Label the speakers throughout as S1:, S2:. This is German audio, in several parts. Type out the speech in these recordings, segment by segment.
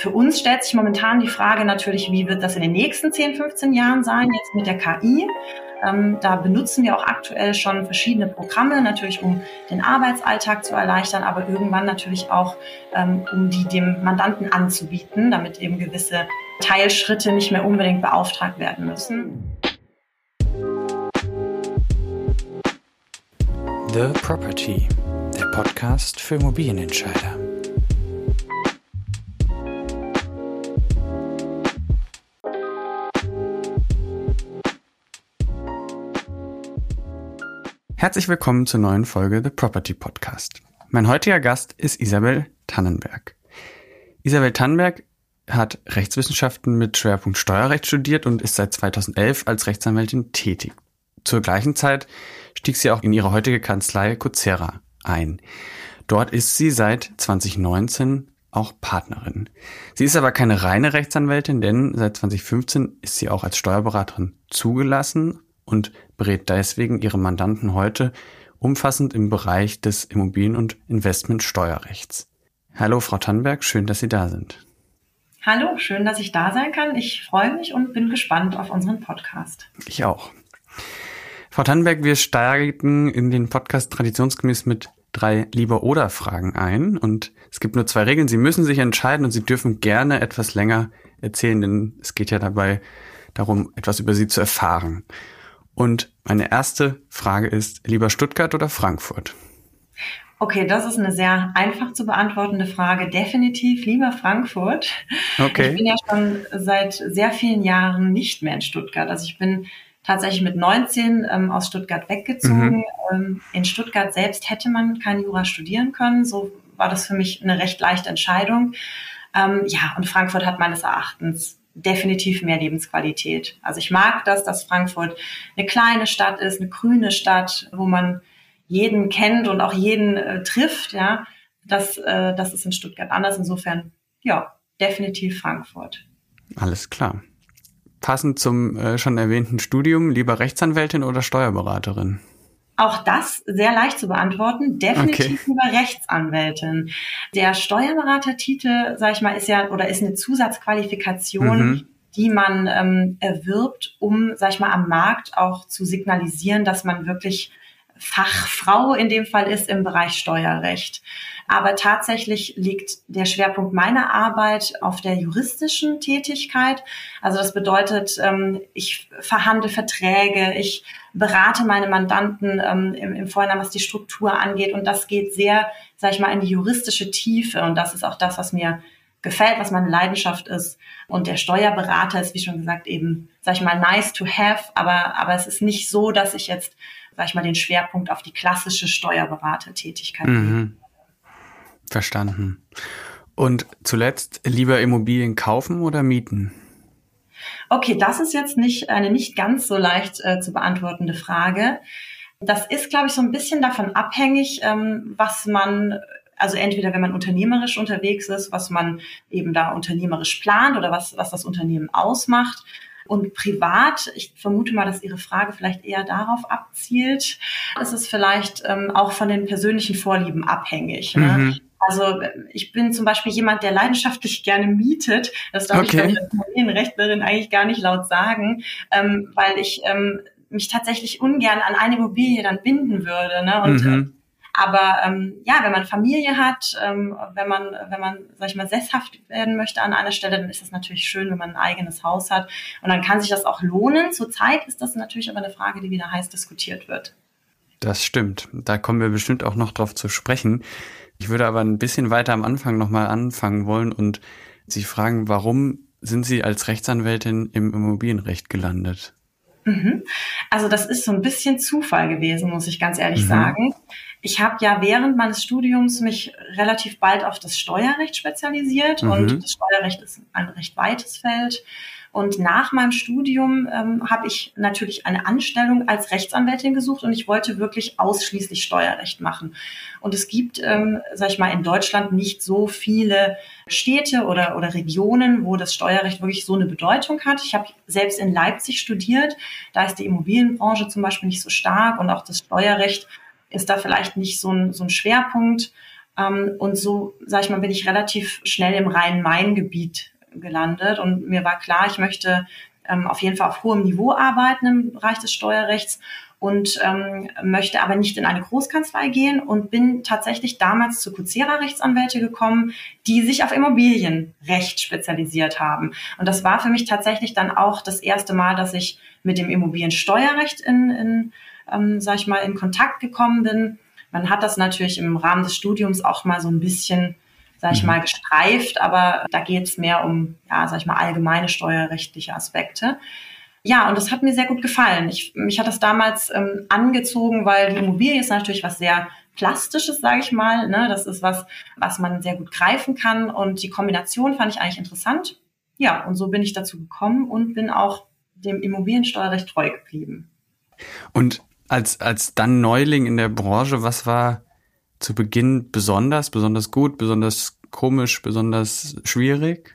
S1: Für uns stellt sich momentan die Frage natürlich, wie wird das in den nächsten 10, 15 Jahren sein, jetzt mit der KI. Ähm, da benutzen wir auch aktuell schon verschiedene Programme, natürlich um den Arbeitsalltag zu erleichtern, aber irgendwann natürlich auch, ähm, um die dem Mandanten anzubieten, damit eben gewisse Teilschritte nicht mehr unbedingt beauftragt werden müssen.
S2: The Property, der Podcast für Immobilienentscheider. Herzlich willkommen zur neuen Folge The Property Podcast. Mein heutiger Gast ist Isabel Tannenberg. Isabel Tannenberg hat Rechtswissenschaften mit Schwerpunkt Steuerrecht studiert und ist seit 2011 als Rechtsanwältin tätig. Zur gleichen Zeit stieg sie auch in ihre heutige Kanzlei Cocera ein. Dort ist sie seit 2019 auch Partnerin. Sie ist aber keine reine Rechtsanwältin, denn seit 2015 ist sie auch als Steuerberaterin zugelassen und berät deswegen ihre Mandanten heute umfassend im Bereich des Immobilien- und Investmentsteuerrechts. Hallo, Frau Tannberg, schön, dass Sie da sind.
S1: Hallo, schön, dass ich da sein kann. Ich freue mich und bin gespannt auf unseren Podcast.
S2: Ich auch. Frau Tannenberg, wir steigen in den Podcast traditionsgemäß mit drei Lieber-Oder-Fragen ein. Und es gibt nur zwei Regeln. Sie müssen sich entscheiden und Sie dürfen gerne etwas länger erzählen, denn es geht ja dabei darum, etwas über Sie zu erfahren. Und meine erste Frage ist, lieber Stuttgart oder Frankfurt?
S1: Okay, das ist eine sehr einfach zu beantwortende Frage. Definitiv lieber Frankfurt. Okay. Ich bin ja schon seit sehr vielen Jahren nicht mehr in Stuttgart. Also ich bin tatsächlich mit 19 ähm, aus Stuttgart weggezogen. Mhm. Ähm, in Stuttgart selbst hätte man kein Jura studieren können. So war das für mich eine recht leichte Entscheidung. Ähm, ja, und Frankfurt hat meines Erachtens definitiv mehr Lebensqualität. Also ich mag das, dass Frankfurt eine kleine Stadt ist, eine grüne Stadt, wo man jeden kennt und auch jeden äh, trifft. Ja, das, äh, das ist in Stuttgart anders. Insofern, ja, definitiv Frankfurt.
S2: Alles klar. Passend zum äh, schon erwähnten Studium, lieber Rechtsanwältin oder Steuerberaterin?
S1: Auch das sehr leicht zu beantworten. Definitiv okay. über Rechtsanwältin. Der Steuerberatertitel, sag ich mal, ist ja oder ist eine Zusatzqualifikation, mhm. die man ähm, erwirbt, um, sag ich mal, am Markt auch zu signalisieren, dass man wirklich Fachfrau in dem Fall ist im Bereich Steuerrecht. Aber tatsächlich liegt der Schwerpunkt meiner Arbeit auf der juristischen Tätigkeit. Also das bedeutet, ähm, ich verhandle Verträge, ich berate meine Mandanten ähm, im, Vorhinein, was die Struktur angeht. Und das geht sehr, sag ich mal, in die juristische Tiefe. Und das ist auch das, was mir gefällt, was meine Leidenschaft ist. Und der Steuerberater ist, wie schon gesagt, eben, sag ich mal, nice to have, aber, aber es ist nicht so, dass ich jetzt sag ich mal, den Schwerpunkt auf die klassische Steuerberatertätigkeit. Mhm.
S2: Verstanden. Und zuletzt lieber Immobilien kaufen oder mieten?
S1: Okay, das ist jetzt nicht eine nicht ganz so leicht äh, zu beantwortende Frage. Das ist, glaube ich, so ein bisschen davon abhängig, ähm, was man also entweder wenn man unternehmerisch unterwegs ist, was man eben da unternehmerisch plant oder was, was das Unternehmen ausmacht. Und privat, ich vermute mal, dass Ihre Frage vielleicht eher darauf abzielt, ist es vielleicht ähm, auch von den persönlichen Vorlieben abhängig. Ne? Mhm. Also ich bin zum Beispiel jemand, der leidenschaftlich gerne mietet. Das darf okay. ich als Immobilienrechtlerin eigentlich gar nicht laut sagen, ähm, weil ich ähm, mich tatsächlich ungern an eine Immobilie dann binden würde. Ne? Und mhm. Aber ähm, ja, wenn man Familie hat, ähm, wenn man, wenn man, sag ich mal, sesshaft werden möchte an einer Stelle, dann ist es natürlich schön, wenn man ein eigenes Haus hat. Und dann kann sich das auch lohnen. Zurzeit ist das natürlich aber eine Frage, die wieder heiß diskutiert wird.
S2: Das stimmt. Da kommen wir bestimmt auch noch drauf zu sprechen. Ich würde aber ein bisschen weiter am Anfang nochmal anfangen wollen und Sie fragen, warum sind Sie als Rechtsanwältin im Immobilienrecht gelandet?
S1: Mhm. Also das ist so ein bisschen Zufall gewesen, muss ich ganz ehrlich mhm. sagen. Ich habe ja während meines Studiums mich relativ bald auf das Steuerrecht spezialisiert mhm. und das Steuerrecht ist ein recht weites Feld. Und nach meinem Studium ähm, habe ich natürlich eine Anstellung als Rechtsanwältin gesucht und ich wollte wirklich ausschließlich Steuerrecht machen. Und es gibt, ähm, sag ich mal, in Deutschland nicht so viele Städte oder, oder Regionen, wo das Steuerrecht wirklich so eine Bedeutung hat. Ich habe selbst in Leipzig studiert. Da ist die Immobilienbranche zum Beispiel nicht so stark und auch das Steuerrecht ist da vielleicht nicht so ein, so ein Schwerpunkt. Ähm, und so, sag ich mal, bin ich relativ schnell im Rhein-Main-Gebiet gelandet und mir war klar, ich möchte ähm, auf jeden Fall auf hohem Niveau arbeiten im Bereich des Steuerrechts und ähm, möchte aber nicht in eine Großkanzlei gehen und bin tatsächlich damals zu Kuzera Rechtsanwälte gekommen, die sich auf Immobilienrecht spezialisiert haben. Und das war für mich tatsächlich dann auch das erste Mal, dass ich mit dem Immobiliensteuerrecht in, in ähm, sag ich mal, in Kontakt gekommen bin. Man hat das natürlich im Rahmen des Studiums auch mal so ein bisschen sag ich mhm. mal, gestreift, aber da geht es mehr um, ja, sag ich mal, allgemeine steuerrechtliche Aspekte. Ja, und das hat mir sehr gut gefallen. Ich, mich hat das damals ähm, angezogen, weil die Immobilie ist natürlich was sehr Plastisches, sage ich mal. Ne? Das ist was, was man sehr gut greifen kann. Und die Kombination fand ich eigentlich interessant. Ja, und so bin ich dazu gekommen und bin auch dem Immobiliensteuerrecht treu geblieben.
S2: Und als, als dann Neuling in der Branche, was war zu Beginn besonders, besonders gut, besonders komisch, besonders schwierig?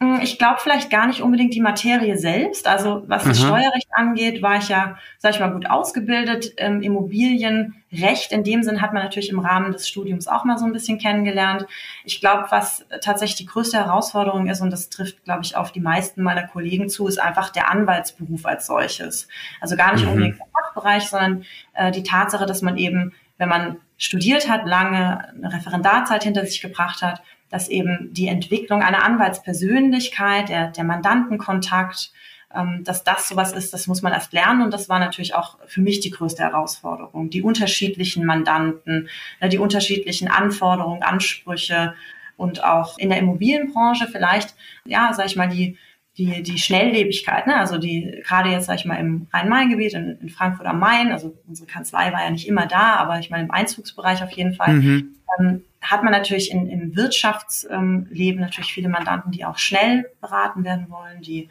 S1: Hm, ich glaube vielleicht gar nicht unbedingt die Materie selbst. Also was das mhm. Steuerrecht angeht, war ich ja, sag ich mal, gut ausgebildet. Ähm, Immobilienrecht in dem Sinn hat man natürlich im Rahmen des Studiums auch mal so ein bisschen kennengelernt. Ich glaube, was tatsächlich die größte Herausforderung ist, und das trifft, glaube ich, auf die meisten meiner Kollegen zu, ist einfach der Anwaltsberuf als solches. Also gar nicht mhm. unbedingt der Fachbereich, sondern äh, die Tatsache, dass man eben, wenn man studiert hat, lange eine Referendarzeit hinter sich gebracht hat, dass eben die Entwicklung einer Anwaltspersönlichkeit, der, der Mandantenkontakt, ähm, dass das sowas ist, das muss man erst lernen. Und das war natürlich auch für mich die größte Herausforderung. Die unterschiedlichen Mandanten, ne, die unterschiedlichen Anforderungen, Ansprüche und auch in der Immobilienbranche vielleicht, ja, sag ich mal, die, die, die Schnelllebigkeit, ne? also die gerade jetzt, sag ich mal, im Rhein-Main-Gebiet, in, in, Frankfurt am Main, also unsere Kanzlei war ja nicht immer da, aber ich meine im Einzugsbereich auf jeden Fall, mhm. ähm, hat man natürlich in, im Wirtschaftsleben natürlich viele Mandanten, die auch schnell beraten werden wollen, die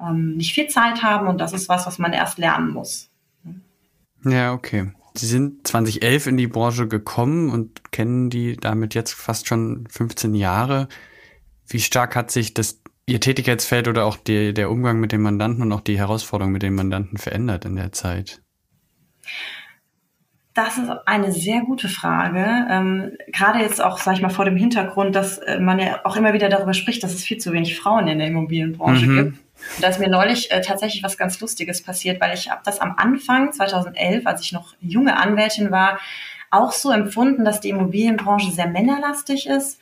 S1: ähm, nicht viel Zeit haben und das ist was, was man erst lernen muss.
S2: Ja, okay. Sie sind 2011 in die Branche gekommen und kennen die damit jetzt fast schon 15 Jahre. Wie stark hat sich das Ihr Tätigkeitsfeld oder auch die, der Umgang mit den Mandanten und auch die Herausforderung mit den Mandanten verändert in der Zeit?
S1: Das ist eine sehr gute Frage. Ähm, gerade jetzt auch, sage ich mal, vor dem Hintergrund, dass äh, man ja auch immer wieder darüber spricht, dass es viel zu wenig Frauen in der Immobilienbranche mhm. gibt. Und da ist mir neulich äh, tatsächlich was ganz Lustiges passiert, weil ich habe das am Anfang 2011, als ich noch junge Anwältin war, auch so empfunden, dass die Immobilienbranche sehr männerlastig ist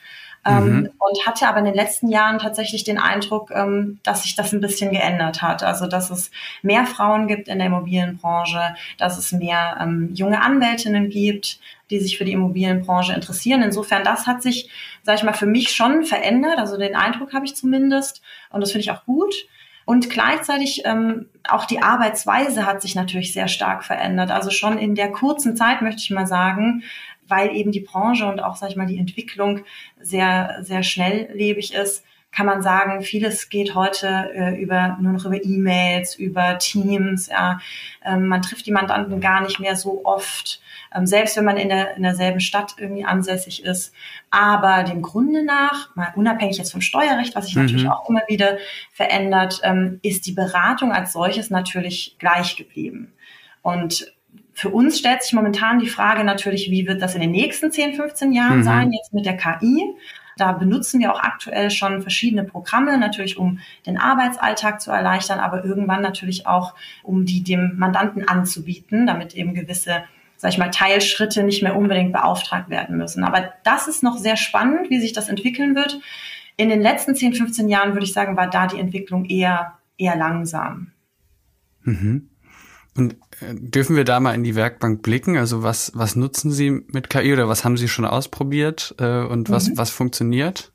S1: mhm. und hatte aber in den letzten Jahren tatsächlich den Eindruck, ähm, dass sich das ein bisschen geändert hat. Also dass es mehr Frauen gibt in der Immobilienbranche, dass es mehr ähm, junge Anwältinnen gibt, die sich für die Immobilienbranche interessieren. Insofern, das hat sich, sage ich mal, für mich schon verändert. Also den Eindruck habe ich zumindest. Und das finde ich auch gut. Und gleichzeitig ähm, auch die Arbeitsweise hat sich natürlich sehr stark verändert. Also schon in der kurzen Zeit, möchte ich mal sagen, weil eben die Branche und auch, sag ich mal, die Entwicklung sehr, sehr schnelllebig ist, kann man sagen, vieles geht heute äh, über nur noch über E-Mails, über Teams. Ja. Ähm, man trifft die Mandanten gar nicht mehr so oft, ähm, selbst wenn man in, der, in derselben Stadt irgendwie ansässig ist. Aber dem Grunde nach, mal unabhängig jetzt vom Steuerrecht, was sich mhm. natürlich auch immer wieder verändert, ähm, ist die Beratung als solches natürlich gleich geblieben. Und für uns stellt sich momentan die Frage natürlich, wie wird das in den nächsten 10, 15 Jahren mhm. sein, jetzt mit der KI. Da benutzen wir auch aktuell schon verschiedene Programme, natürlich um den Arbeitsalltag zu erleichtern, aber irgendwann natürlich auch, um die dem Mandanten anzubieten, damit eben gewisse sag ich mal, Teilschritte nicht mehr unbedingt beauftragt werden müssen. Aber das ist noch sehr spannend, wie sich das entwickeln wird. In den letzten 10, 15 Jahren würde ich sagen, war da die Entwicklung eher, eher langsam.
S2: Mhm. Und dürfen wir da mal in die Werkbank blicken? Also was, was nutzen Sie mit KI oder was haben Sie schon ausprobiert äh, und was, mhm. was funktioniert?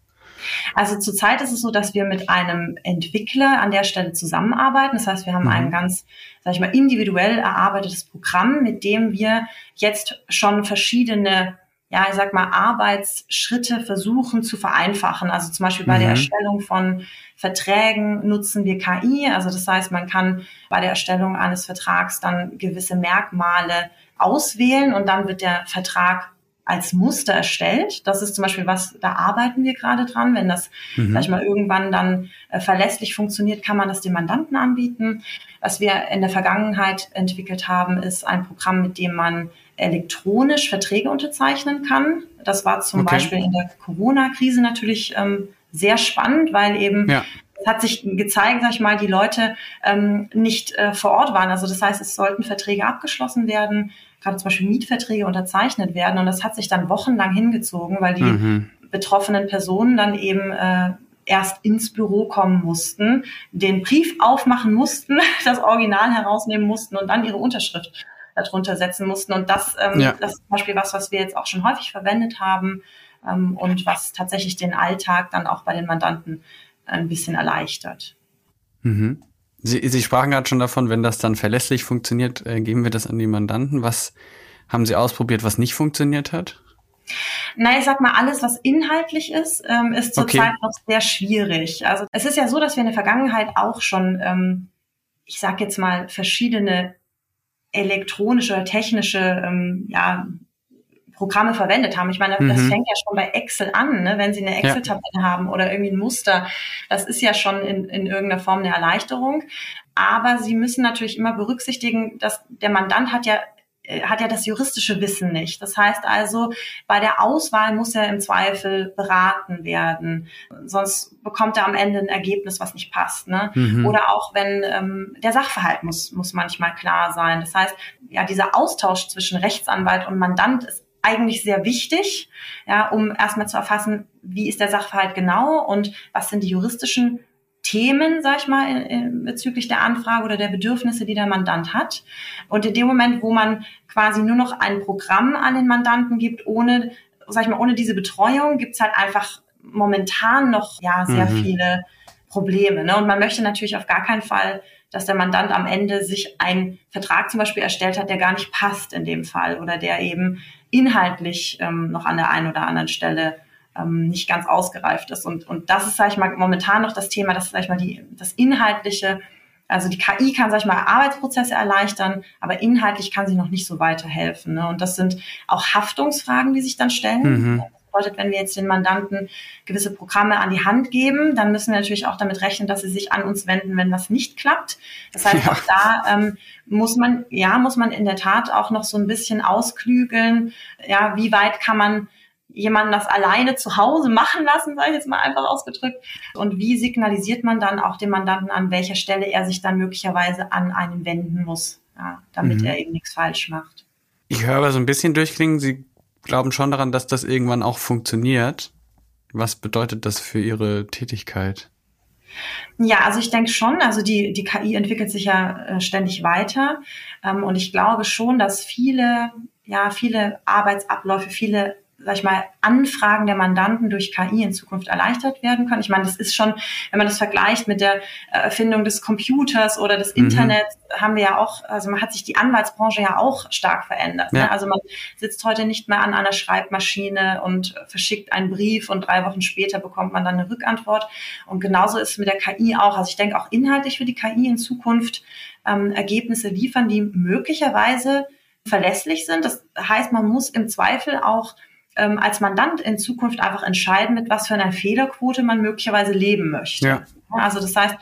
S1: Also zurzeit ist es so, dass wir mit einem Entwickler an der Stelle zusammenarbeiten. Das heißt, wir haben mhm. ein ganz, sag ich mal, individuell erarbeitetes Programm, mit dem wir jetzt schon verschiedene ja, ich sag mal, Arbeitsschritte versuchen zu vereinfachen. Also zum Beispiel bei mhm. der Erstellung von Verträgen nutzen wir KI. Also das heißt, man kann bei der Erstellung eines Vertrags dann gewisse Merkmale auswählen und dann wird der Vertrag als Muster erstellt. Das ist zum Beispiel was, da arbeiten wir gerade dran. Wenn das, mhm. sag ich mal, irgendwann dann äh, verlässlich funktioniert, kann man das dem Mandanten anbieten. Was wir in der Vergangenheit entwickelt haben, ist ein Programm, mit dem man elektronisch Verträge unterzeichnen kann. Das war zum okay. Beispiel in der Corona-Krise natürlich ähm, sehr spannend, weil eben ja. es hat sich gezeigt, sag ich mal, die Leute ähm, nicht äh, vor Ort waren. Also das heißt, es sollten Verträge abgeschlossen werden, gerade zum Beispiel Mietverträge unterzeichnet werden. Und das hat sich dann wochenlang hingezogen, weil die mhm. betroffenen Personen dann eben äh, erst ins Büro kommen mussten, den Brief aufmachen mussten, das Original herausnehmen mussten und dann ihre Unterschrift darunter setzen mussten. Und das, ähm, ja. das ist zum Beispiel was, was wir jetzt auch schon häufig verwendet haben ähm, und was tatsächlich den Alltag dann auch bei den Mandanten ein bisschen erleichtert.
S2: Mhm. Sie, Sie sprachen gerade schon davon, wenn das dann verlässlich funktioniert, äh, geben wir das an die Mandanten. Was haben Sie ausprobiert, was nicht funktioniert hat?
S1: Na, ich sag mal, alles, was inhaltlich ist, ähm, ist zurzeit okay. noch sehr schwierig. Also es ist ja so, dass wir in der Vergangenheit auch schon, ähm, ich sag jetzt mal, verschiedene elektronische oder technische ähm, ja, Programme verwendet haben. Ich meine, das mhm. fängt ja schon bei Excel an, ne? wenn Sie eine Excel-Tabelle ja. haben oder irgendwie ein Muster. Das ist ja schon in, in irgendeiner Form eine Erleichterung. Aber Sie müssen natürlich immer berücksichtigen, dass der Mandant hat ja hat ja das juristische Wissen nicht. Das heißt also, bei der Auswahl muss er im Zweifel beraten werden. Sonst bekommt er am Ende ein Ergebnis, was nicht passt. Ne? Mhm. Oder auch wenn ähm, der Sachverhalt muss, muss manchmal klar sein. Das heißt, ja, dieser Austausch zwischen Rechtsanwalt und Mandant ist eigentlich sehr wichtig, ja, um erstmal zu erfassen, wie ist der Sachverhalt genau und was sind die juristischen Themen, sag ich mal, in, in, bezüglich der Anfrage oder der Bedürfnisse, die der Mandant hat. Und in dem Moment, wo man quasi nur noch ein Programm an den Mandanten gibt, ohne, sag ich mal, ohne diese Betreuung, gibt's halt einfach momentan noch ja sehr mhm. viele Probleme. Ne? Und man möchte natürlich auf gar keinen Fall, dass der Mandant am Ende sich einen Vertrag zum Beispiel erstellt hat, der gar nicht passt in dem Fall oder der eben inhaltlich ähm, noch an der einen oder anderen Stelle ähm, nicht ganz ausgereift ist. Und, und das ist, sage ich mal, momentan noch das Thema, das, sag ich mal, die, das Inhaltliche, also die KI kann, sag ich mal, Arbeitsprozesse erleichtern, aber inhaltlich kann sie noch nicht so weiterhelfen. Ne? Und das sind auch Haftungsfragen, die sich dann stellen. Mhm. Das bedeutet, wenn wir jetzt den Mandanten gewisse Programme an die Hand geben, dann müssen wir natürlich auch damit rechnen, dass sie sich an uns wenden, wenn das nicht klappt. Das heißt, ja. auch da ähm, muss man, ja, muss man in der Tat auch noch so ein bisschen ausklügeln, ja, wie weit kann man jemanden das alleine zu Hause machen lassen, sage ich jetzt mal einfach ausgedrückt. Und wie signalisiert man dann auch dem Mandanten, an welcher Stelle er sich dann möglicherweise an einen wenden muss, ja, damit mhm. er eben nichts falsch macht.
S2: Ich höre aber so ein bisschen durchklingen, Sie glauben schon daran, dass das irgendwann auch funktioniert. Was bedeutet das für Ihre Tätigkeit?
S1: Ja, also ich denke schon, also die, die KI entwickelt sich ja äh, ständig weiter. Ähm, und ich glaube schon, dass viele, ja, viele Arbeitsabläufe, viele sag ich mal, Anfragen der Mandanten durch KI in Zukunft erleichtert werden können. Ich meine, das ist schon, wenn man das vergleicht mit der Erfindung des Computers oder des mhm. Internets, haben wir ja auch, also man hat sich die Anwaltsbranche ja auch stark verändert. Ne? Ja. Ne? Also man sitzt heute nicht mehr an einer Schreibmaschine und verschickt einen Brief und drei Wochen später bekommt man dann eine Rückantwort. Und genauso ist es mit der KI auch. Also ich denke auch inhaltlich für die KI in Zukunft ähm, Ergebnisse liefern, die möglicherweise verlässlich sind. Das heißt, man muss im Zweifel auch ähm, als Mandant in Zukunft einfach entscheiden, mit was für einer Fehlerquote man möglicherweise leben möchte. Ja. Also das heißt,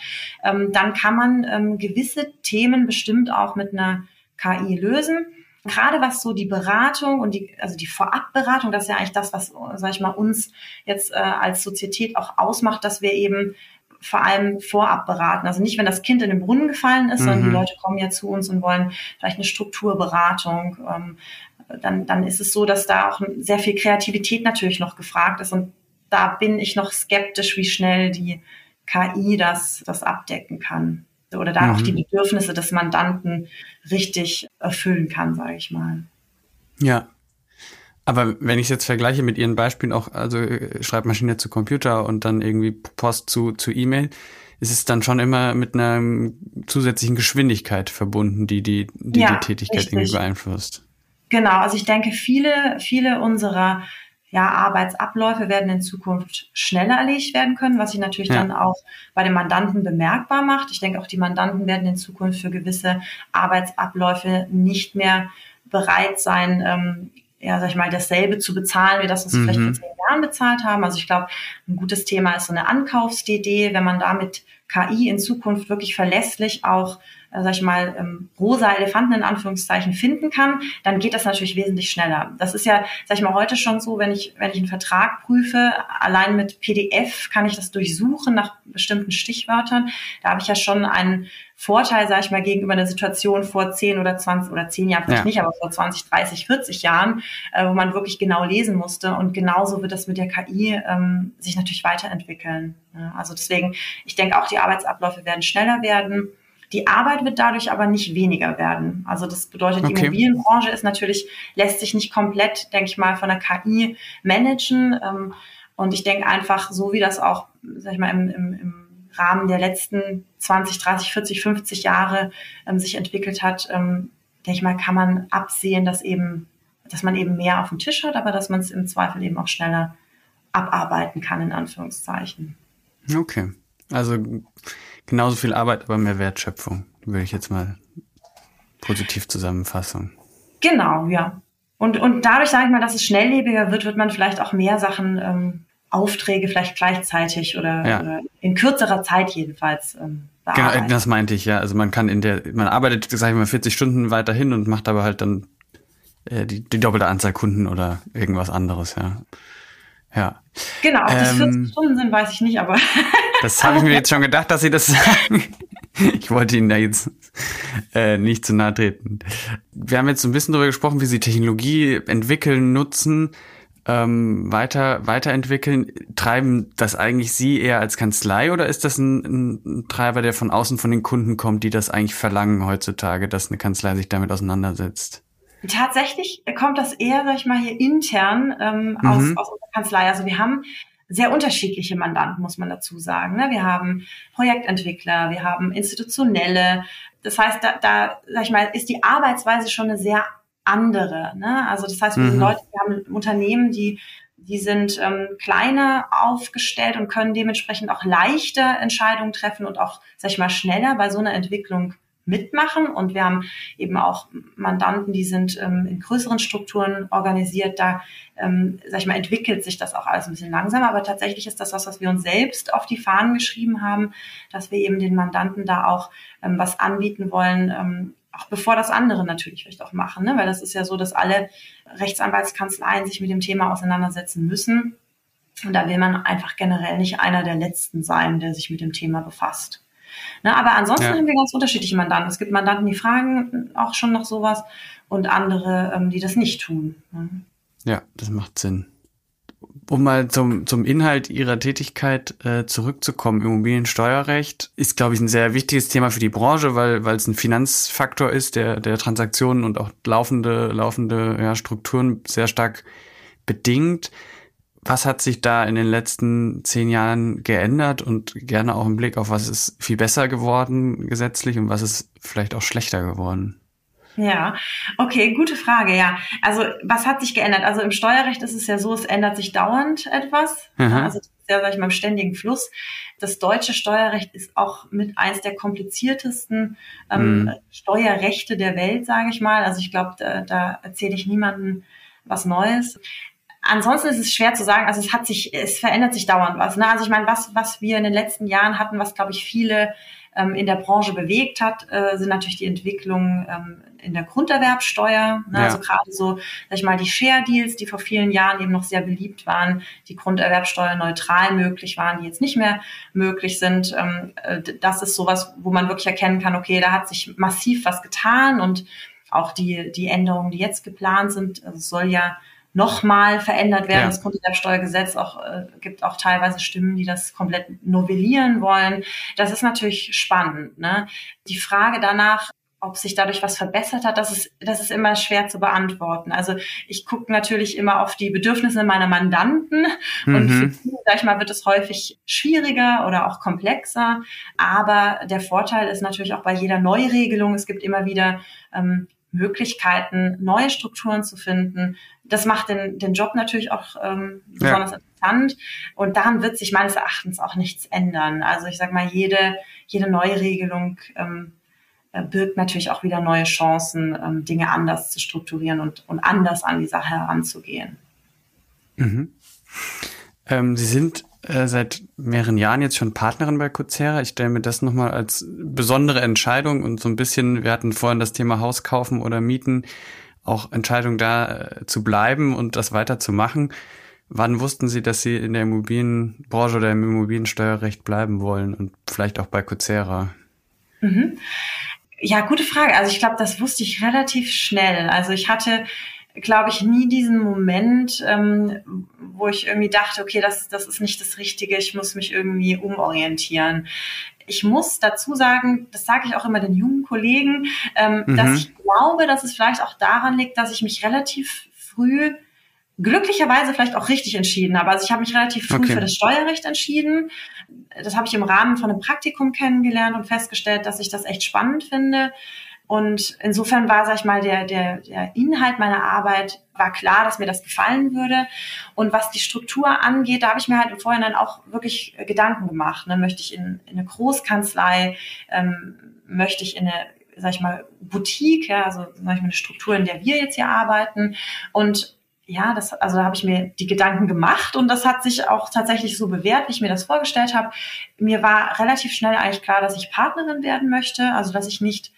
S1: ähm, dann kann man ähm, gewisse Themen bestimmt auch mit einer KI lösen. Gerade was so die Beratung und die, also die Vorabberatung, das ist ja eigentlich das, was, sag ich mal, uns jetzt äh, als Sozietät auch ausmacht, dass wir eben vor allem vorab beraten. Also nicht, wenn das Kind in den Brunnen gefallen ist, mhm. sondern die mhm. Leute kommen ja zu uns und wollen vielleicht eine Strukturberatung, ähm, dann, dann ist es so, dass da auch sehr viel Kreativität natürlich noch gefragt ist. Und da bin ich noch skeptisch, wie schnell die KI das, das abdecken kann. Oder da mhm. auch die mhm. Bedürfnisse des Mandanten richtig erfüllen kann, sage ich mal.
S2: Ja. Aber wenn ich jetzt vergleiche mit Ihren Beispielen auch, also äh, Schreibmaschine zu Computer und dann irgendwie Post zu, zu E-Mail, ist es dann schon immer mit einer zusätzlichen Geschwindigkeit verbunden, die die, die, ja, die Tätigkeit richtig. irgendwie beeinflusst.
S1: Genau, also ich denke, viele, viele unserer ja, Arbeitsabläufe werden in Zukunft schneller erledigt werden können, was sich natürlich ja. dann auch bei den Mandanten bemerkbar macht. Ich denke, auch die Mandanten werden in Zukunft für gewisse Arbeitsabläufe nicht mehr bereit sein, ähm, ja, sag ich mal, dasselbe zu bezahlen, wie das, was mhm. vielleicht vor zehn Jahren bezahlt haben. Also ich glaube, ein gutes Thema ist so eine Ankaufs-DD, wenn man damit KI in Zukunft wirklich verlässlich auch äh, sag ich mal, ähm, rosa Elefanten in Anführungszeichen finden kann, dann geht das natürlich wesentlich schneller. Das ist ja, sag ich mal, heute schon so, wenn ich, wenn ich einen Vertrag prüfe, allein mit PDF kann ich das durchsuchen nach bestimmten Stichwörtern. Da habe ich ja schon einen Vorteil, sage ich mal, gegenüber einer Situation vor 10 oder 20 oder 10 Jahren, vielleicht ja. nicht, aber vor 20, 30, 40 Jahren, äh, wo man wirklich genau lesen musste. Und genauso wird das mit der KI ähm, sich natürlich weiterentwickeln. Ja, also deswegen, ich denke auch, die Arbeitsabläufe werden schneller werden. Die Arbeit wird dadurch aber nicht weniger werden. Also das bedeutet, die okay. Immobilienbranche ist natürlich, lässt sich nicht komplett, denke ich mal, von der KI managen. Ähm, und ich denke einfach, so wie das auch, sag ich mal, im, im, im Rahmen der letzten 20, 30, 40, 50 Jahre ähm, sich entwickelt hat, ähm, denke ich mal, kann man absehen, dass eben, dass man eben mehr auf dem Tisch hat, aber dass man es im Zweifel eben auch schneller abarbeiten kann, in Anführungszeichen.
S2: Okay. Also genauso viel Arbeit, aber mehr Wertschöpfung, würde ich jetzt mal positiv zusammenfassen.
S1: Genau, ja. Und, und dadurch, sage ich mal, dass es schnelllebiger wird, wird man vielleicht auch mehr Sachen, ähm, Aufträge vielleicht gleichzeitig oder, ja. oder in kürzerer Zeit jedenfalls ähm,
S2: bearbeiten. Genau, das meinte ich, ja. Also man kann in der, man arbeitet, sag ich mal, 40 Stunden weiterhin und macht aber halt dann äh, die, die doppelte Anzahl Kunden oder irgendwas anderes, ja. Ja.
S1: Genau, ob das 40 ähm, Stunden sind, weiß ich nicht, aber.
S2: das habe ich mir jetzt schon gedacht, dass Sie das sagen. Ich wollte Ihnen da jetzt äh, nicht zu nahe treten. Wir haben jetzt so ein bisschen darüber gesprochen, wie Sie Technologie entwickeln, nutzen, ähm, weiter weiterentwickeln. Treiben das eigentlich Sie eher als Kanzlei oder ist das ein, ein Treiber, der von außen von den Kunden kommt, die das eigentlich verlangen heutzutage, dass eine Kanzlei sich damit auseinandersetzt?
S1: Tatsächlich kommt das eher, sag ich mal, hier intern ähm, aus, mhm. aus unserer Kanzlei. Also wir haben sehr unterschiedliche Mandanten, muss man dazu sagen. Ne? Wir haben Projektentwickler, wir haben institutionelle. Das heißt, da, da, sag ich mal, ist die Arbeitsweise schon eine sehr andere. Ne? Also das heißt, wir, mhm. Leute, wir haben Unternehmen, die die sind ähm, kleiner aufgestellt und können dementsprechend auch leichter Entscheidungen treffen und auch, sag ich mal, schneller bei so einer Entwicklung mitmachen. Und wir haben eben auch Mandanten, die sind ähm, in größeren Strukturen organisiert. Da, ähm, sag ich mal, entwickelt sich das auch alles ein bisschen langsamer. Aber tatsächlich ist das was, was wir uns selbst auf die Fahnen geschrieben haben, dass wir eben den Mandanten da auch ähm, was anbieten wollen, ähm, auch bevor das andere natürlich vielleicht auch machen. Ne? Weil das ist ja so, dass alle Rechtsanwaltskanzleien sich mit dem Thema auseinandersetzen müssen. Und da will man einfach generell nicht einer der Letzten sein, der sich mit dem Thema befasst. Ne, aber ansonsten ja. haben wir ganz unterschiedliche Mandanten. Es gibt Mandanten, die fragen auch schon noch sowas und andere, ähm, die das nicht tun. Ne?
S2: Ja, das macht Sinn. Um mal zum, zum Inhalt Ihrer Tätigkeit äh, zurückzukommen, Immobiliensteuerrecht ist, glaube ich, ein sehr wichtiges Thema für die Branche, weil, weil es ein Finanzfaktor ist, der, der Transaktionen und auch laufende, laufende ja, Strukturen sehr stark bedingt. Was hat sich da in den letzten zehn Jahren geändert und gerne auch im Blick auf was ist viel besser geworden gesetzlich und was ist vielleicht auch schlechter geworden?
S1: Ja, okay, gute Frage, ja. Also was hat sich geändert? Also im Steuerrecht ist es ja so, es ändert sich dauernd etwas. Aha. Also das ist ja, sag ich mal, im ständigen Fluss. Das deutsche Steuerrecht ist auch mit eins der kompliziertesten ähm, mhm. Steuerrechte der Welt, sage ich mal. Also ich glaube, da, da erzähle ich niemandem was Neues. Ansonsten ist es schwer zu sagen, also es hat sich, es verändert sich dauernd was. Ne? Also ich meine, was, was wir in den letzten Jahren hatten, was glaube ich viele ähm, in der Branche bewegt hat, äh, sind natürlich die Entwicklungen ähm, in der Grunderwerbsteuer. Ne? Ja. Also gerade so, sag ich mal, die Share Deals, die vor vielen Jahren eben noch sehr beliebt waren, die Grunderwerbsteuer neutral möglich waren, die jetzt nicht mehr möglich sind. Ähm, äh, das ist sowas, wo man wirklich erkennen kann, okay, da hat sich massiv was getan und auch die, die Änderungen, die jetzt geplant sind, also es soll ja nochmal verändert werden. Ja. Das Grunderwerbsteuergesetz auch, äh, gibt auch teilweise Stimmen, die das komplett novellieren wollen. Das ist natürlich spannend. Ne? Die Frage danach, ob sich dadurch was verbessert hat, das ist, das ist immer schwer zu beantworten. Also ich gucke natürlich immer auf die Bedürfnisse meiner Mandanten mhm. und für die, sag ich mal, wird es häufig schwieriger oder auch komplexer. Aber der Vorteil ist natürlich auch bei jeder Neuregelung, es gibt immer wieder ähm, Möglichkeiten, neue Strukturen zu finden. Das macht den, den Job natürlich auch ähm, besonders ja. interessant. Und daran wird sich meines Erachtens auch nichts ändern. Also ich sage mal, jede, jede neue Regelung ähm, äh, birgt natürlich auch wieder neue Chancen, ähm, Dinge anders zu strukturieren und, und anders an die Sache heranzugehen.
S2: Mhm. Ähm, Sie sind äh, seit mehreren Jahren jetzt schon Partnerin bei Coursera. Ich stelle mir das nochmal als besondere Entscheidung und so ein bisschen, wir hatten vorhin das Thema Haus kaufen oder mieten, auch Entscheidung da äh, zu bleiben und das weiterzumachen. Wann wussten Sie, dass Sie in der Immobilienbranche oder im Immobiliensteuerrecht bleiben wollen und vielleicht auch bei Coursera?
S1: Mhm. Ja, gute Frage. Also ich glaube, das wusste ich relativ schnell. Also ich hatte glaube ich, nie diesen Moment, ähm, wo ich irgendwie dachte, okay, das, das ist nicht das Richtige, ich muss mich irgendwie umorientieren. Ich muss dazu sagen, das sage ich auch immer den jungen Kollegen, ähm, mhm. dass ich glaube, dass es vielleicht auch daran liegt, dass ich mich relativ früh glücklicherweise vielleicht auch richtig entschieden habe. Also ich habe mich relativ früh okay. für das Steuerrecht entschieden. Das habe ich im Rahmen von einem Praktikum kennengelernt und festgestellt, dass ich das echt spannend finde. Und insofern war, sag ich mal, der, der, der Inhalt meiner Arbeit war klar, dass mir das gefallen würde. Und was die Struktur angeht, da habe ich mir halt im Vorhinein auch wirklich Gedanken gemacht. Ne? Möchte ich in, in eine Großkanzlei, ähm, möchte ich in eine, sag ich mal, Boutique, ja, also sag ich mal, eine Struktur, in der wir jetzt hier arbeiten. Und ja, das, also da habe ich mir die Gedanken gemacht und das hat sich auch tatsächlich so bewährt, wie ich mir das vorgestellt habe. Mir war relativ schnell eigentlich klar, dass ich Partnerin werden möchte, also dass ich nicht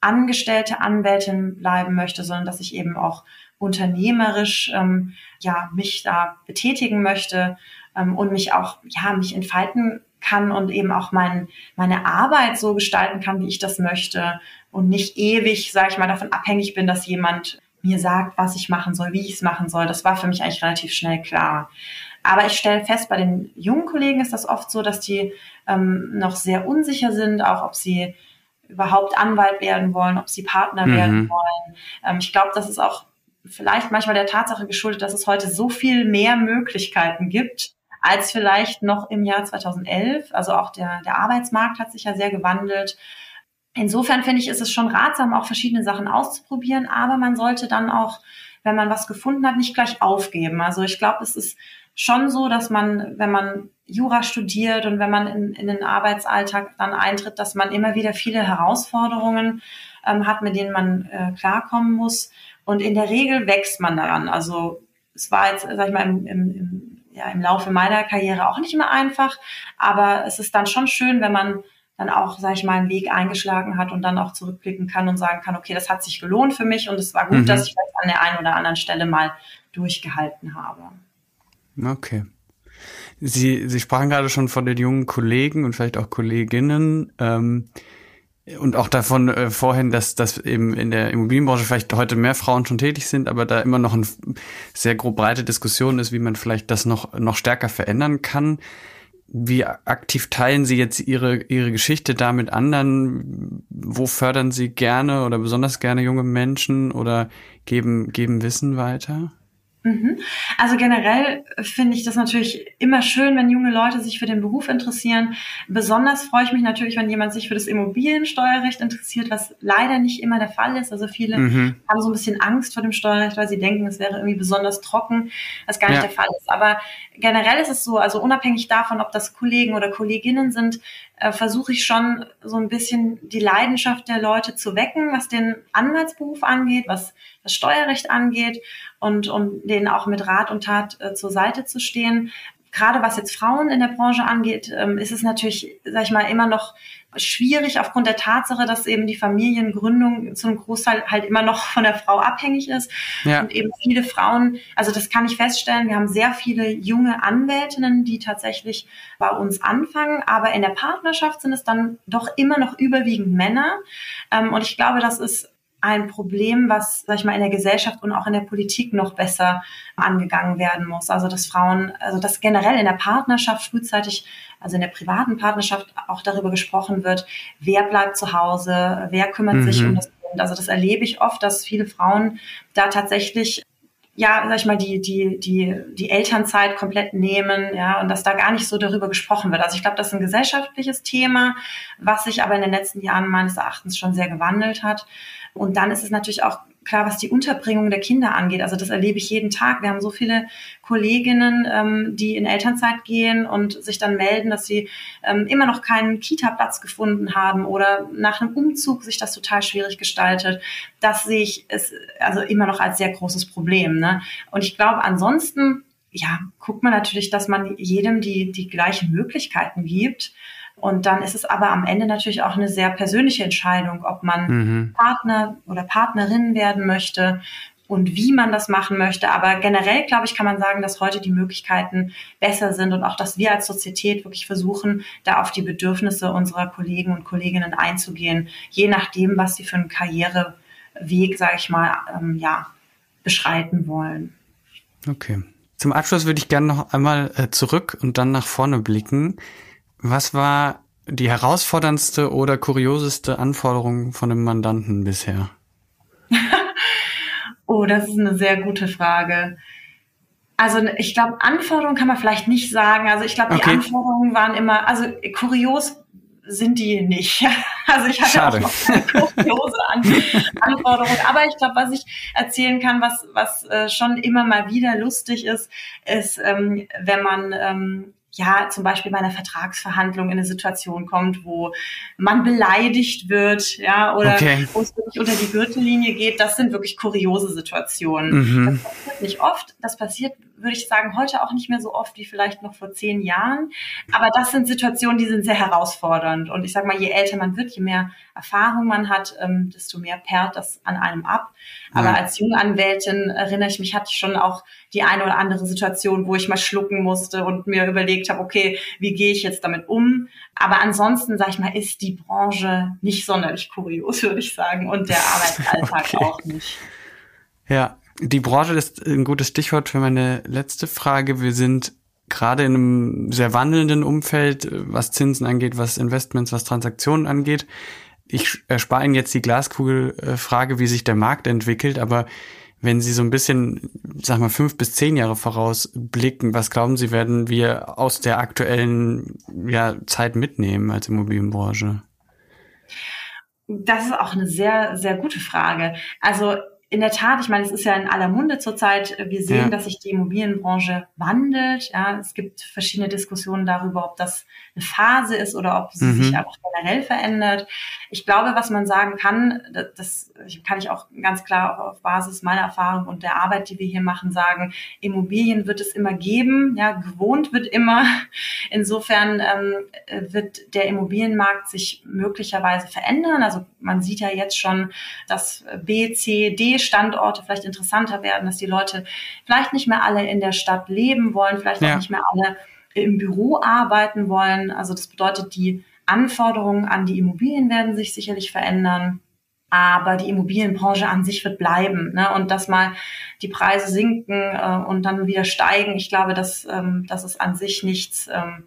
S1: angestellte Anwältin bleiben möchte, sondern dass ich eben auch unternehmerisch ähm, ja mich da betätigen möchte ähm, und mich auch ja mich entfalten kann und eben auch mein, meine Arbeit so gestalten kann, wie ich das möchte und nicht ewig, sage ich mal, davon abhängig bin, dass jemand mir sagt, was ich machen soll, wie ich es machen soll. Das war für mich eigentlich relativ schnell klar. Aber ich stelle fest, bei den jungen Kollegen ist das oft so, dass die ähm, noch sehr unsicher sind, auch ob sie überhaupt Anwalt werden wollen, ob sie Partner mhm. werden wollen. Ähm, ich glaube, das ist auch vielleicht manchmal der Tatsache geschuldet, dass es heute so viel mehr Möglichkeiten gibt als vielleicht noch im Jahr 2011. Also auch der, der Arbeitsmarkt hat sich ja sehr gewandelt. Insofern finde ich, ist es schon ratsam, auch verschiedene Sachen auszuprobieren, aber man sollte dann auch, wenn man was gefunden hat, nicht gleich aufgeben. Also ich glaube, es ist schon so, dass man, wenn man Jura studiert und wenn man in, in den Arbeitsalltag dann eintritt, dass man immer wieder viele Herausforderungen ähm, hat, mit denen man äh, klarkommen muss. Und in der Regel wächst man daran. Also es war jetzt, sag ich mal, im, im, im, ja, im Laufe meiner Karriere auch nicht immer einfach, aber es ist dann schon schön, wenn man dann auch, sage ich mal, einen Weg eingeschlagen hat und dann auch zurückblicken kann und sagen kann, okay, das hat sich gelohnt für mich und es war gut, mhm. dass ich vielleicht an der einen oder anderen Stelle mal durchgehalten habe.
S2: Okay. Sie, Sie sprachen gerade schon von den jungen Kollegen und vielleicht auch Kolleginnen ähm, und auch davon äh, vorhin, dass, dass eben in der Immobilienbranche vielleicht heute mehr Frauen schon tätig sind, aber da immer noch eine sehr grob breite Diskussion ist, wie man vielleicht das noch, noch stärker verändern kann. Wie aktiv teilen Sie jetzt Ihre, Ihre Geschichte da mit anderen? Wo fördern Sie gerne oder besonders gerne junge Menschen oder geben, geben Wissen weiter?
S1: Mhm. Also generell finde ich das natürlich immer schön, wenn junge Leute sich für den Beruf interessieren. Besonders freue ich mich natürlich, wenn jemand sich für das Immobiliensteuerrecht interessiert, was leider nicht immer der Fall ist. Also viele mhm. haben so ein bisschen Angst vor dem Steuerrecht, weil sie denken, es wäre irgendwie besonders trocken, was gar nicht ja. der Fall ist. Aber generell ist es so, also unabhängig davon, ob das Kollegen oder Kolleginnen sind, äh, versuche ich schon so ein bisschen die Leidenschaft der Leute zu wecken, was den Anwaltsberuf angeht, was das Steuerrecht angeht und um denen auch mit Rat und Tat äh, zur Seite zu stehen. Gerade was jetzt Frauen in der Branche angeht, ähm, ist es natürlich, sag ich mal, immer noch schwierig aufgrund der Tatsache, dass eben die Familiengründung zum Großteil halt immer noch von der Frau abhängig ist. Ja. Und eben viele Frauen, also das kann ich feststellen, wir haben sehr viele junge Anwältinnen, die tatsächlich bei uns anfangen, aber in der Partnerschaft sind es dann doch immer noch überwiegend Männer. Ähm, und ich glaube, das ist ein Problem, was, sag ich mal, in der Gesellschaft und auch in der Politik noch besser angegangen werden muss. Also dass Frauen, also dass generell in der Partnerschaft frühzeitig, also in der privaten Partnerschaft auch darüber gesprochen wird, wer bleibt zu Hause, wer kümmert mhm. sich um das Kind. Also das erlebe ich oft, dass viele Frauen da tatsächlich ja, sag ich mal, die, die, die, die Elternzeit komplett nehmen, ja, und dass da gar nicht so darüber gesprochen wird. Also ich glaube, das ist ein gesellschaftliches Thema, was sich aber in den letzten Jahren meines Erachtens schon sehr gewandelt hat. Und dann ist es natürlich auch klar, was die Unterbringung der Kinder angeht. Also das erlebe ich jeden Tag. Wir haben so viele Kolleginnen, ähm, die in Elternzeit gehen und sich dann melden, dass sie ähm, immer noch keinen Kita-Platz gefunden haben oder nach einem Umzug sich das total schwierig gestaltet. Das sehe ich es also immer noch als sehr großes Problem. Ne? Und ich glaube, ansonsten ja, guckt man natürlich, dass man jedem die, die gleichen Möglichkeiten gibt. Und dann ist es aber am Ende natürlich auch eine sehr persönliche Entscheidung, ob man mhm. Partner oder Partnerin werden möchte und wie man das machen möchte. Aber generell, glaube ich, kann man sagen, dass heute die Möglichkeiten besser sind und auch, dass wir als Sozietät wirklich versuchen, da auf die Bedürfnisse unserer Kollegen und Kolleginnen einzugehen, je nachdem, was sie für einen Karriereweg, sage ich mal, ähm, ja, beschreiten wollen.
S2: Okay. Zum Abschluss würde ich gerne noch einmal äh, zurück und dann nach vorne blicken. Was war die herausforderndste oder kurioseste Anforderung von einem Mandanten bisher?
S1: oh, das ist eine sehr gute Frage. Also ich glaube, Anforderungen kann man vielleicht nicht sagen. Also ich glaube, die okay. Anforderungen waren immer, also kurios sind die nicht. Also ich hatte Schade. auch noch keine kuriose An Anforderung. Aber ich glaube, was ich erzählen kann, was, was äh, schon immer mal wieder lustig ist, ist, ähm, wenn man ähm, ja zum Beispiel bei einer Vertragsverhandlung in eine Situation kommt, wo man beleidigt wird, ja, oder okay. wo es wirklich unter die Gürtellinie geht, das sind wirklich kuriose Situationen. Mhm. Das passiert nicht oft. Das passiert würde ich sagen, heute auch nicht mehr so oft wie vielleicht noch vor zehn Jahren. Aber das sind Situationen, die sind sehr herausfordernd. Und ich sage mal, je älter man wird, je mehr Erfahrung man hat, ähm, desto mehr perrt das an einem ab. Aber ja. als Junganwältin erinnere ich mich, hatte ich schon auch die eine oder andere Situation, wo ich mal schlucken musste und mir überlegt habe, okay, wie gehe ich jetzt damit um? Aber ansonsten, sage ich mal, ist die Branche nicht sonderlich kurios, würde ich sagen, und der Arbeitsalltag okay. auch nicht.
S2: Ja, die Branche ist ein gutes Stichwort für meine letzte Frage. Wir sind gerade in einem sehr wandelnden Umfeld, was Zinsen angeht, was Investments, was Transaktionen angeht. Ich erspare Ihnen jetzt die Glaskugelfrage, wie sich der Markt entwickelt, aber wenn Sie so ein bisschen, sag mal, fünf bis zehn Jahre vorausblicken, was glauben Sie, werden wir aus der aktuellen ja, Zeit mitnehmen als Immobilienbranche?
S1: Das ist auch eine sehr, sehr gute Frage. Also in der Tat, ich meine, es ist ja in aller Munde zurzeit. Wir sehen, ja. dass sich die Immobilienbranche wandelt. Ja, es gibt verschiedene Diskussionen darüber, ob das eine Phase ist oder ob sie mhm. sich einfach generell verändert. Ich glaube, was man sagen kann, das kann ich auch ganz klar auf Basis meiner Erfahrung und der Arbeit, die wir hier machen, sagen, Immobilien wird es immer geben, ja, gewohnt wird immer. Insofern ähm, wird der Immobilienmarkt sich möglicherweise verändern. Also man sieht ja jetzt schon, dass B, C, D Standorte vielleicht interessanter werden, dass die Leute vielleicht nicht mehr alle in der Stadt leben wollen, vielleicht ja. auch nicht mehr alle im Büro arbeiten wollen. Also das bedeutet, die Anforderungen an die Immobilien werden sich sicherlich verändern. Aber die Immobilienbranche an sich wird bleiben. Ne? Und dass mal die Preise sinken äh, und dann wieder steigen, ich glaube, dass, ähm, das ist an sich nichts, ähm,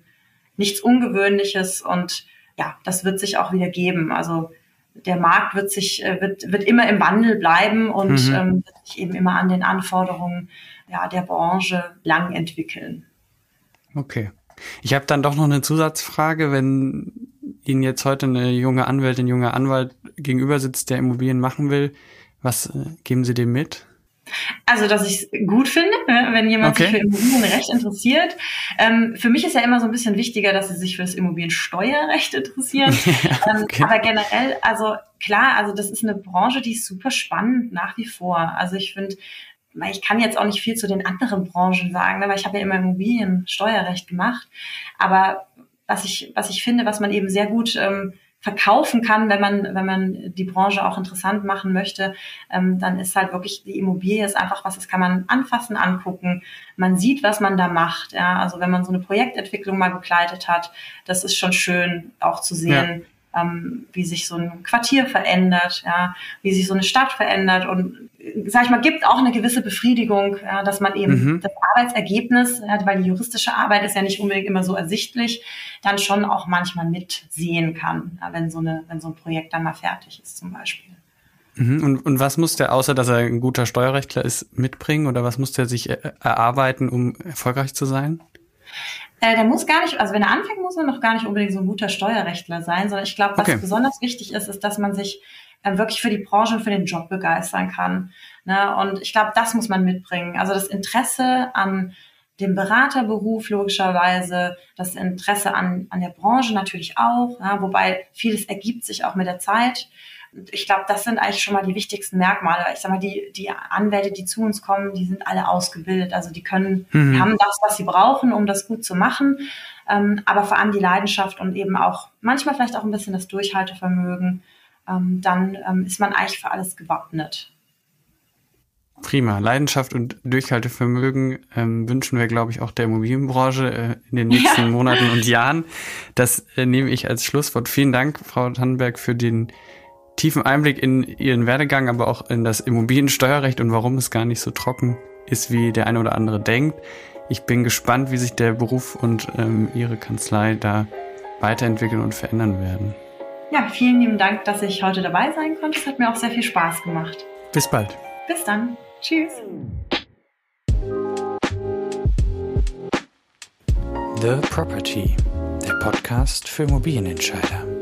S1: nichts Ungewöhnliches. Und ja, das wird sich auch wieder geben. Also der Markt wird sich, äh, wird, wird immer im Wandel bleiben und mhm. ähm, wird sich eben immer an den Anforderungen ja, der Branche lang entwickeln.
S2: Okay. Ich habe dann doch noch eine Zusatzfrage, wenn Ihnen jetzt heute eine junge Anwältin, ein junger Anwalt gegenüber sitzt, der Immobilien machen will, was äh, geben Sie dem mit?
S1: Also, dass ich es gut finde, ne, wenn jemand okay. sich für Immobilienrecht interessiert. Ähm, für mich ist ja immer so ein bisschen wichtiger, dass sie sich für das Immobiliensteuerrecht interessieren. Ähm, okay. aber generell, also klar, also das ist eine Branche, die ist super spannend nach wie vor. Also ich finde, ich kann jetzt auch nicht viel zu den anderen Branchen sagen, ne, weil ich habe ja immer Immobiliensteuerrecht gemacht. Aber was ich, was ich finde, was man eben sehr gut ähm, verkaufen kann, wenn man, wenn man die Branche auch interessant machen möchte, ähm, dann ist halt wirklich die Immobilie ist einfach was, das kann man anfassen, angucken. Man sieht, was man da macht. Ja, also wenn man so eine Projektentwicklung mal begleitet hat, das ist schon schön auch zu sehen, ähm, wie sich so ein Quartier verändert, ja, wie sich so eine Stadt verändert und sag ich mal, gibt auch eine gewisse Befriedigung, ja, dass man eben mhm. das Arbeitsergebnis, ja, weil die juristische Arbeit ist ja nicht unbedingt immer so ersichtlich, dann schon auch manchmal mitsehen kann, ja, wenn so eine, wenn so ein Projekt dann mal fertig ist zum Beispiel.
S2: Mhm. Und, und was muss der, außer dass er ein guter Steuerrechtler ist, mitbringen oder was muss der sich erarbeiten, um erfolgreich zu sein?
S1: Äh, der muss gar nicht, also wenn er anfängt, muss er noch gar nicht unbedingt so ein guter Steuerrechtler sein, sondern ich glaube, was okay. besonders wichtig ist, ist, dass man sich äh, wirklich für die Branche und für den Job begeistern kann. Ne? Und ich glaube, das muss man mitbringen. Also das Interesse an dem Beraterberuf logischerweise, das Interesse an, an der Branche natürlich auch, ja, wobei vieles ergibt sich auch mit der Zeit. Ich glaube, das sind eigentlich schon mal die wichtigsten Merkmale. Ich sag mal, die, die Anwälte, die zu uns kommen, die sind alle ausgebildet. Also die können, mhm. haben das, was sie brauchen, um das gut zu machen. Ähm, aber vor allem die Leidenschaft und eben auch manchmal vielleicht auch ein bisschen das Durchhaltevermögen. Ähm, dann ähm, ist man eigentlich für alles gewappnet.
S2: Prima. Leidenschaft und Durchhaltevermögen ähm, wünschen wir, glaube ich, auch der Immobilienbranche äh, in den nächsten ja. Monaten und Jahren. Das äh, nehme ich als Schlusswort. Vielen Dank, Frau Tannenberg, für den tiefen Einblick in Ihren Werdegang, aber auch in das Immobiliensteuerrecht und warum es gar nicht so trocken ist, wie der eine oder andere denkt. Ich bin gespannt, wie sich der Beruf und ähm, Ihre Kanzlei da weiterentwickeln und verändern werden.
S1: Ja, vielen lieben Dank, dass ich heute dabei sein konnte. Es hat mir auch sehr viel Spaß gemacht.
S2: Bis bald.
S1: Bis dann. Tschüss.
S2: The Property, der Podcast für Immobilienentscheider.